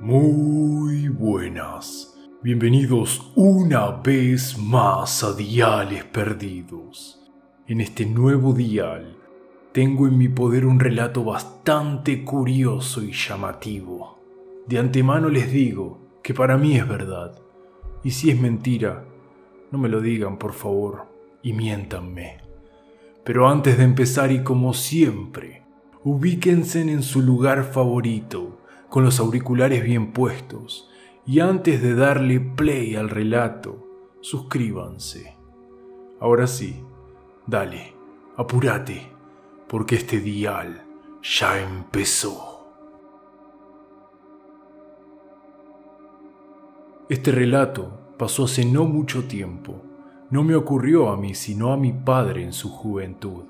Muy buenas. Bienvenidos una vez más a Diales Perdidos. En este nuevo dial tengo en mi poder un relato bastante curioso y llamativo. De antemano les digo que para mí es verdad. Y si es mentira, no me lo digan por favor y miéntanme. Pero antes de empezar y como siempre, ubíquense en su lugar favorito, con los auriculares bien puestos, y antes de darle play al relato, suscríbanse. Ahora sí, dale, apúrate, porque este dial ya empezó. Este relato pasó hace no mucho tiempo. No me ocurrió a mí, sino a mi padre en su juventud.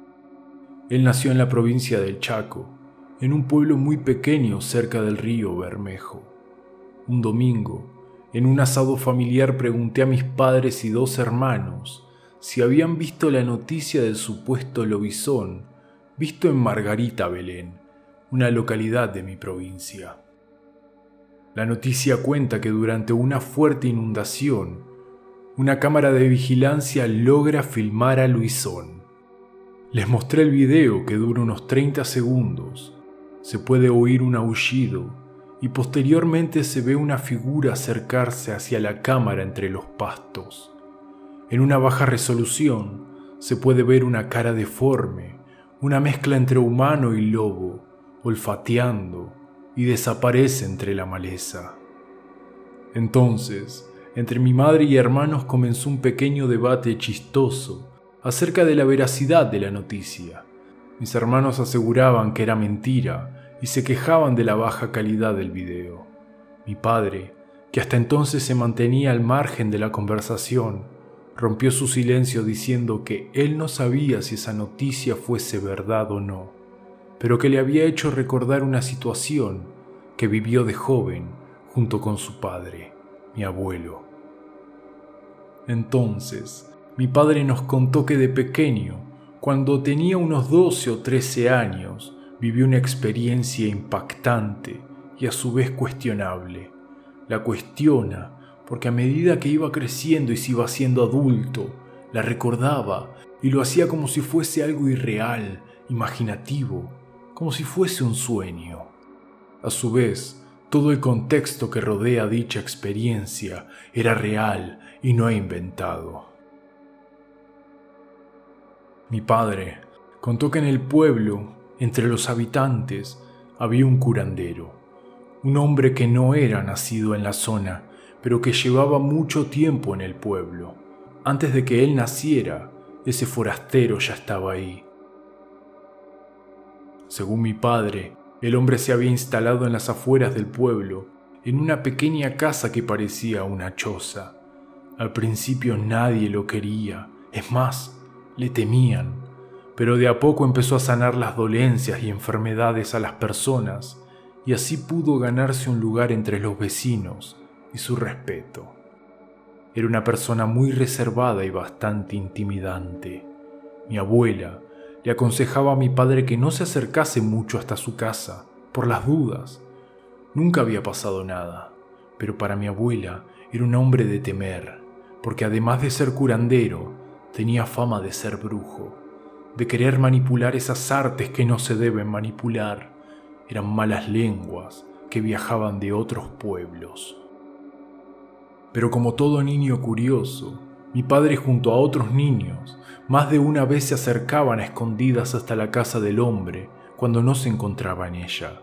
Él nació en la provincia del Chaco, en un pueblo muy pequeño cerca del río Bermejo. Un domingo, en un asado familiar pregunté a mis padres y dos hermanos si habían visto la noticia del supuesto lobizón visto en Margarita, Belén, una localidad de mi provincia. La noticia cuenta que durante una fuerte inundación, una cámara de vigilancia logra filmar a Luisón. Les mostré el video que dura unos 30 segundos. Se puede oír un aullido y posteriormente se ve una figura acercarse hacia la cámara entre los pastos. En una baja resolución se puede ver una cara deforme, una mezcla entre humano y lobo, olfateando y desaparece entre la maleza. Entonces, entre mi madre y hermanos comenzó un pequeño debate chistoso acerca de la veracidad de la noticia. Mis hermanos aseguraban que era mentira y se quejaban de la baja calidad del video. Mi padre, que hasta entonces se mantenía al margen de la conversación, rompió su silencio diciendo que él no sabía si esa noticia fuese verdad o no, pero que le había hecho recordar una situación que vivió de joven junto con su padre, mi abuelo. Entonces, mi padre nos contó que de pequeño, cuando tenía unos 12 o 13 años, vivió una experiencia impactante y a su vez cuestionable. La cuestiona porque a medida que iba creciendo y se iba haciendo adulto, la recordaba y lo hacía como si fuese algo irreal, imaginativo, como si fuese un sueño. A su vez, todo el contexto que rodea dicha experiencia era real y no inventado. Mi padre contó que en el pueblo, entre los habitantes, había un curandero, un hombre que no era nacido en la zona, pero que llevaba mucho tiempo en el pueblo. Antes de que él naciera, ese forastero ya estaba ahí. Según mi padre, el hombre se había instalado en las afueras del pueblo, en una pequeña casa que parecía una choza. Al principio nadie lo quería, es más, le temían, pero de a poco empezó a sanar las dolencias y enfermedades a las personas y así pudo ganarse un lugar entre los vecinos y su respeto. Era una persona muy reservada y bastante intimidante. Mi abuela le aconsejaba a mi padre que no se acercase mucho hasta su casa, por las dudas. Nunca había pasado nada, pero para mi abuela era un hombre de temer, porque además de ser curandero, tenía fama de ser brujo, de querer manipular esas artes que no se deben manipular. Eran malas lenguas que viajaban de otros pueblos. Pero como todo niño curioso, mi padre junto a otros niños más de una vez se acercaban a escondidas hasta la casa del hombre cuando no se encontraba en ella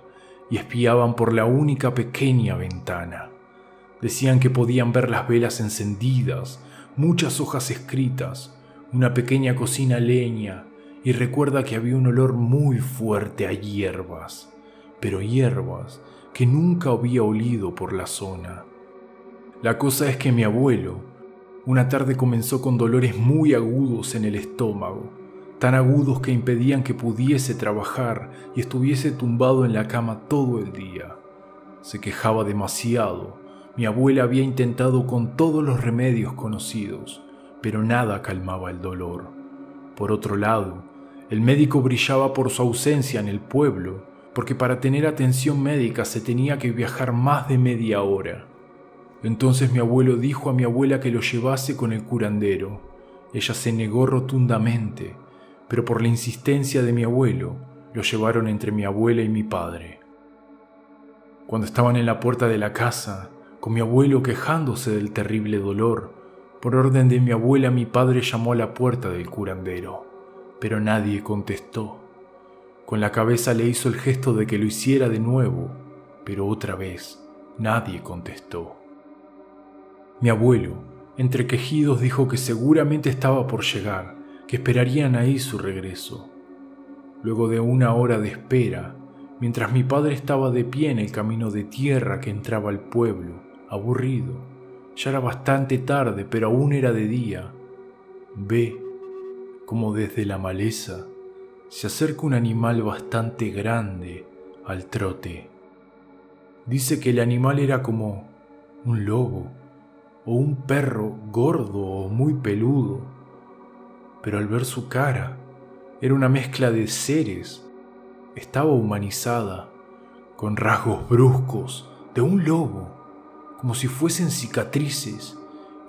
y espiaban por la única pequeña ventana. Decían que podían ver las velas encendidas, muchas hojas escritas, una pequeña cocina leña y recuerda que había un olor muy fuerte a hierbas, pero hierbas que nunca había olido por la zona. La cosa es que mi abuelo una tarde comenzó con dolores muy agudos en el estómago, tan agudos que impedían que pudiese trabajar y estuviese tumbado en la cama todo el día. Se quejaba demasiado. Mi abuela había intentado con todos los remedios conocidos, pero nada calmaba el dolor. Por otro lado, el médico brillaba por su ausencia en el pueblo, porque para tener atención médica se tenía que viajar más de media hora. Entonces mi abuelo dijo a mi abuela que lo llevase con el curandero. Ella se negó rotundamente, pero por la insistencia de mi abuelo, lo llevaron entre mi abuela y mi padre. Cuando estaban en la puerta de la casa, con mi abuelo quejándose del terrible dolor, por orden de mi abuela mi padre llamó a la puerta del curandero, pero nadie contestó. Con la cabeza le hizo el gesto de que lo hiciera de nuevo, pero otra vez nadie contestó. Mi abuelo, entre quejidos, dijo que seguramente estaba por llegar, que esperarían ahí su regreso. Luego de una hora de espera, mientras mi padre estaba de pie en el camino de tierra que entraba al pueblo, aburrido, ya era bastante tarde, pero aún era de día, ve como desde la maleza se acerca un animal bastante grande al trote. Dice que el animal era como un lobo o un perro gordo o muy peludo, pero al ver su cara era una mezcla de seres. Estaba humanizada, con rasgos bruscos de un lobo, como si fuesen cicatrices,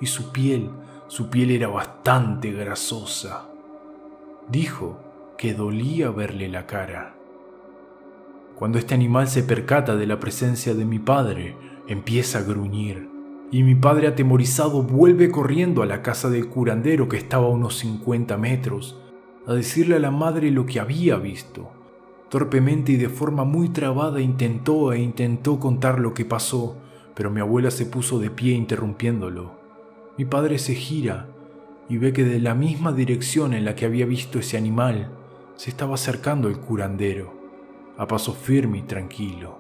y su piel, su piel era bastante grasosa. Dijo que dolía verle la cara. Cuando este animal se percata de la presencia de mi padre, empieza a gruñir, y mi padre atemorizado vuelve corriendo a la casa del curandero que estaba a unos 50 metros, a decirle a la madre lo que había visto. Torpemente y de forma muy trabada intentó e intentó contar lo que pasó, pero mi abuela se puso de pie interrumpiéndolo. Mi padre se gira y ve que de la misma dirección en la que había visto ese animal, se estaba acercando el curandero, a paso firme y tranquilo.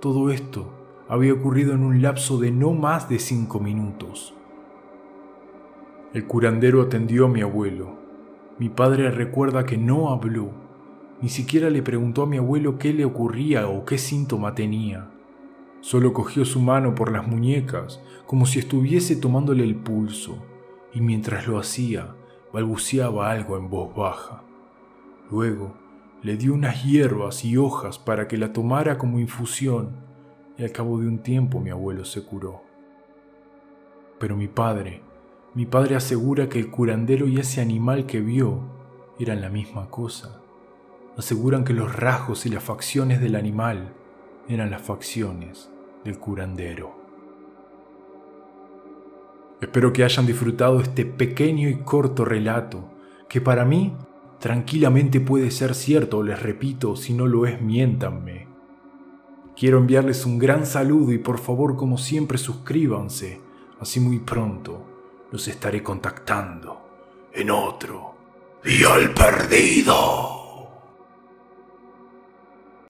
Todo esto había ocurrido en un lapso de no más de cinco minutos. El curandero atendió a mi abuelo. Mi padre recuerda que no habló, ni siquiera le preguntó a mi abuelo qué le ocurría o qué síntoma tenía. Solo cogió su mano por las muñecas como si estuviese tomándole el pulso, y mientras lo hacía, balbuceaba algo en voz baja. Luego le dio unas hierbas y hojas para que la tomara como infusión y al cabo de un tiempo mi abuelo se curó. Pero mi padre, mi padre asegura que el curandero y ese animal que vio eran la misma cosa. Aseguran que los rasgos y las facciones del animal eran las facciones del curandero. Espero que hayan disfrutado este pequeño y corto relato, que para mí Tranquilamente puede ser cierto, les repito, si no lo es, miéntanme. Quiero enviarles un gran saludo y por favor, como siempre, suscríbanse. Así muy pronto los estaré contactando en otro. Y al perdido.